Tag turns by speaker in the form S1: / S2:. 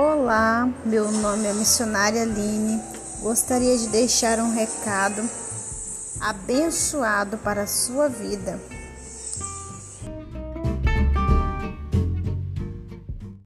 S1: Olá, meu nome é missionária Aline. Gostaria de deixar um recado abençoado para a sua vida.